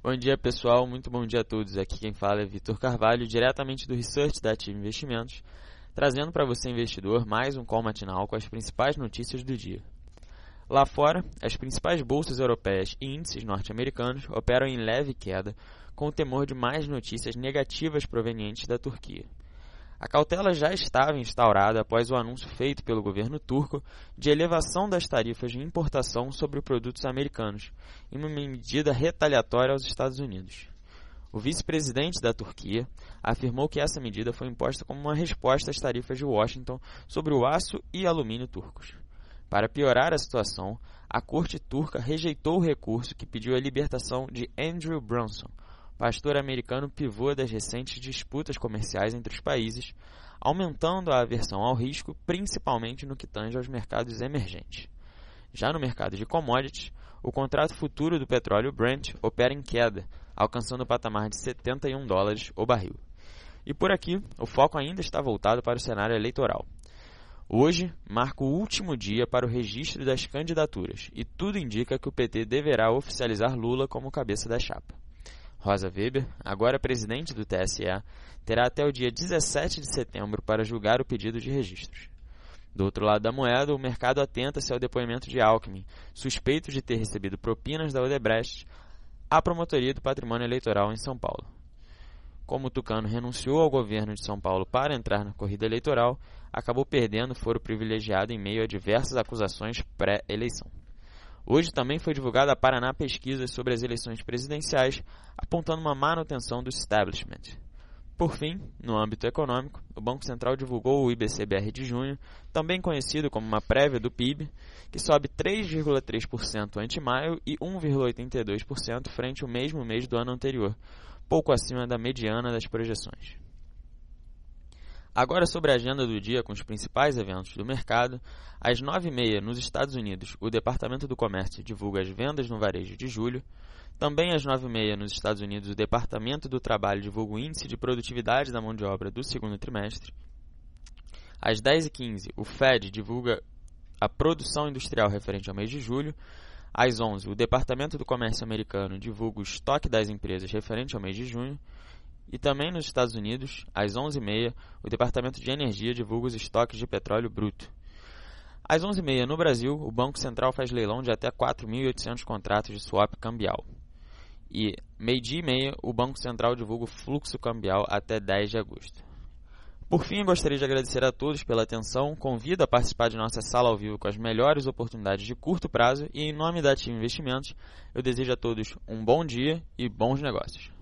Bom dia pessoal, muito bom dia a todos. Aqui quem fala é Vitor Carvalho, diretamente do Research da Ativa Investimentos, trazendo para você, investidor, mais um call matinal com as principais notícias do dia. Lá fora, as principais bolsas europeias e índices norte-americanos operam em leve queda, com o temor de mais notícias negativas provenientes da Turquia. A cautela já estava instaurada após o anúncio feito pelo governo turco de elevação das tarifas de importação sobre produtos americanos, em uma medida retaliatória aos Estados Unidos. O vice-presidente da Turquia afirmou que essa medida foi imposta como uma resposta às tarifas de Washington sobre o aço e alumínio turcos. Para piorar a situação, a corte turca rejeitou o recurso que pediu a libertação de Andrew Brunson, pastor americano pivô das recentes disputas comerciais entre os países, aumentando a aversão ao risco, principalmente no que tange aos mercados emergentes. Já no mercado de commodities, o contrato futuro do petróleo Brent opera em queda, alcançando o patamar de 71 dólares o barril. E por aqui, o foco ainda está voltado para o cenário eleitoral. Hoje marca o último dia para o registro das candidaturas e tudo indica que o PT deverá oficializar Lula como cabeça da chapa. Rosa Weber, agora presidente do TSE, terá até o dia 17 de setembro para julgar o pedido de registros. Do outro lado da moeda, o mercado atenta-se ao depoimento de Alckmin, suspeito de ter recebido propinas da Odebrecht à promotoria do patrimônio eleitoral em São Paulo. Como Tucano renunciou ao governo de São Paulo para entrar na corrida eleitoral, acabou perdendo foro privilegiado em meio a diversas acusações pré-eleição. Hoje também foi divulgada a Paraná Pesquisas sobre as eleições presidenciais, apontando uma manutenção do establishment. Por fim, no âmbito econômico, o Banco Central divulgou o IBCBR de junho, também conhecido como uma prévia do PIB, que sobe 3,3% ante maio e 1,82% frente ao mesmo mês do ano anterior, pouco acima da mediana das projeções. Agora sobre a agenda do dia com os principais eventos do mercado, às 9h30 nos Estados Unidos, o Departamento do Comércio divulga as vendas no varejo de julho. Também às 9h30 nos Estados Unidos, o Departamento do Trabalho divulga o índice de produtividade da mão de obra do segundo trimestre. Às 10h15, o Fed divulga a produção industrial referente ao mês de julho. Às 11 o Departamento do Comércio americano divulga o estoque das empresas referente ao mês de junho. E também nos Estados Unidos, às 11h30, o Departamento de Energia divulga os estoques de petróleo bruto. Às 11h30 no Brasil, o Banco Central faz leilão de até 4.800 contratos de swap cambial. E meio-dia e meia, o Banco Central divulga o fluxo cambial até 10 de agosto. Por fim, gostaria de agradecer a todos pela atenção. Convido a participar de nossa sala ao vivo com as melhores oportunidades de curto prazo e, em nome da Ativa Investimentos, eu desejo a todos um bom dia e bons negócios.